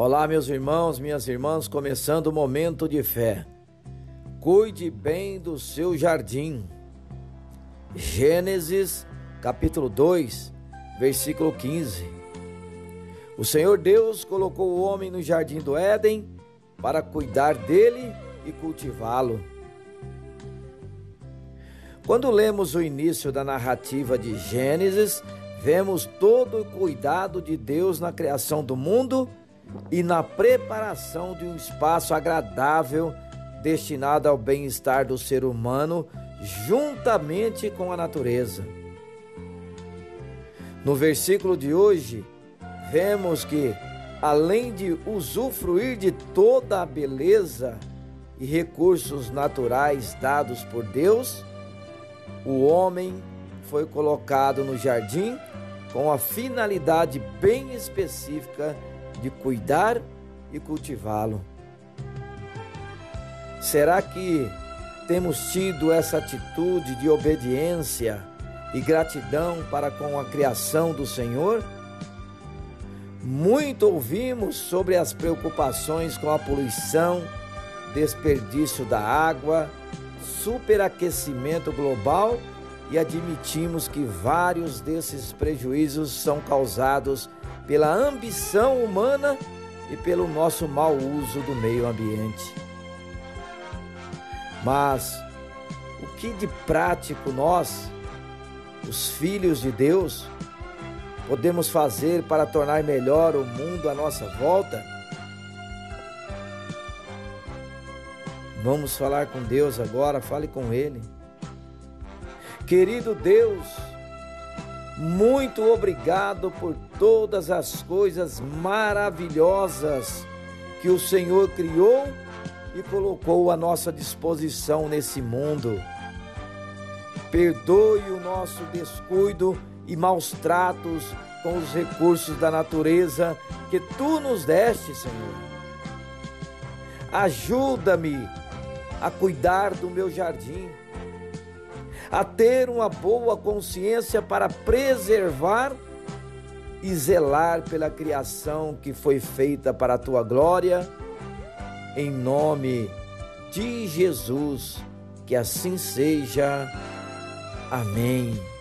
Olá, meus irmãos, minhas irmãs, começando o momento de fé. Cuide bem do seu jardim. Gênesis, capítulo 2, versículo 15. O Senhor Deus colocou o homem no jardim do Éden para cuidar dele e cultivá-lo. Quando lemos o início da narrativa de Gênesis, vemos todo o cuidado de Deus na criação do mundo e na preparação de um espaço agradável destinado ao bem-estar do ser humano juntamente com a natureza. No versículo de hoje, vemos que, além de usufruir de toda a beleza e recursos naturais dados por Deus, o homem foi colocado no jardim com a finalidade bem específica de cuidar e cultivá-lo. Será que temos tido essa atitude de obediência e gratidão para com a criação do Senhor? Muito ouvimos sobre as preocupações com a poluição, desperdício da água, superaquecimento global e admitimos que vários desses prejuízos são causados pela ambição humana e pelo nosso mau uso do meio ambiente. Mas o que de prático nós, os filhos de Deus, podemos fazer para tornar melhor o mundo à nossa volta? Vamos falar com Deus agora, fale com Ele. Querido Deus, muito obrigado por todas as coisas maravilhosas que o Senhor criou e colocou à nossa disposição nesse mundo. Perdoe o nosso descuido e maus tratos com os recursos da natureza que tu nos deste, Senhor. Ajuda-me a cuidar do meu jardim a ter uma boa consciência para preservar e zelar pela criação que foi feita para a tua glória, em nome de Jesus, que assim seja. Amém.